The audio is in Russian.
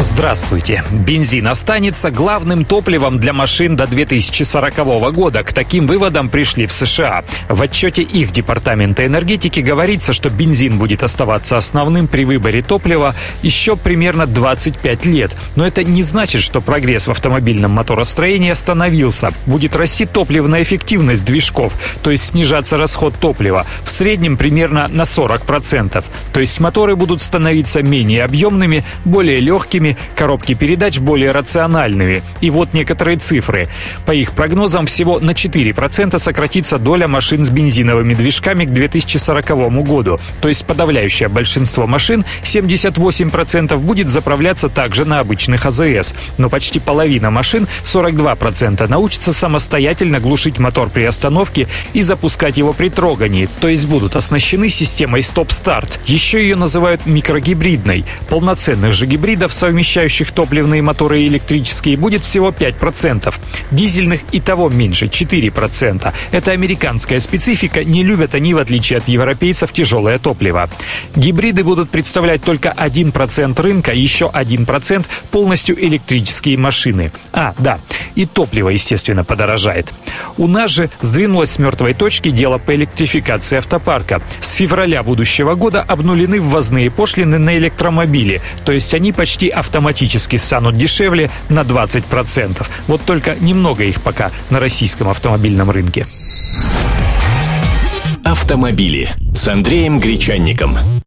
Здравствуйте. Бензин останется главным топливом для машин до 2040 года. К таким выводам пришли в США. В отчете их Департамента энергетики говорится, что бензин будет оставаться основным при выборе топлива еще примерно 25 лет. Но это не значит, что прогресс в автомобильном моторостроении остановился. Будет расти топливная эффективность движков, то есть снижаться расход топлива, в среднем примерно на 40%. То есть моторы будут становиться менее объемными, более легкими, коробки передач более рациональными. И вот некоторые цифры. По их прогнозам, всего на 4% сократится доля машин с бензиновыми движками к 2040 году. То есть подавляющее большинство машин, 78% будет заправляться также на обычных АЗС. Но почти половина машин, 42%, научатся самостоятельно глушить мотор при остановке и запускать его при трогании, то есть будут оснащены системой стоп-старт. Еще ее называют микрогибридной. Полноценных же гибридов совмещают совмещающих топливные моторы и электрические, будет всего 5%. Дизельных и того меньше, 4%. Это американская специфика, не любят они, в отличие от европейцев, тяжелое топливо. Гибриды будут представлять только 1% рынка, еще 1% полностью электрические машины. А, да, и топливо, естественно, подорожает. У нас же сдвинулось с мертвой точки дело по электрификации автопарка. С февраля будущего года обнулены ввозные пошлины на электромобили, то есть они почти автоматически станут дешевле на 20%. Вот только немного их пока на российском автомобильном рынке. Автомобили с Андреем Гречанником.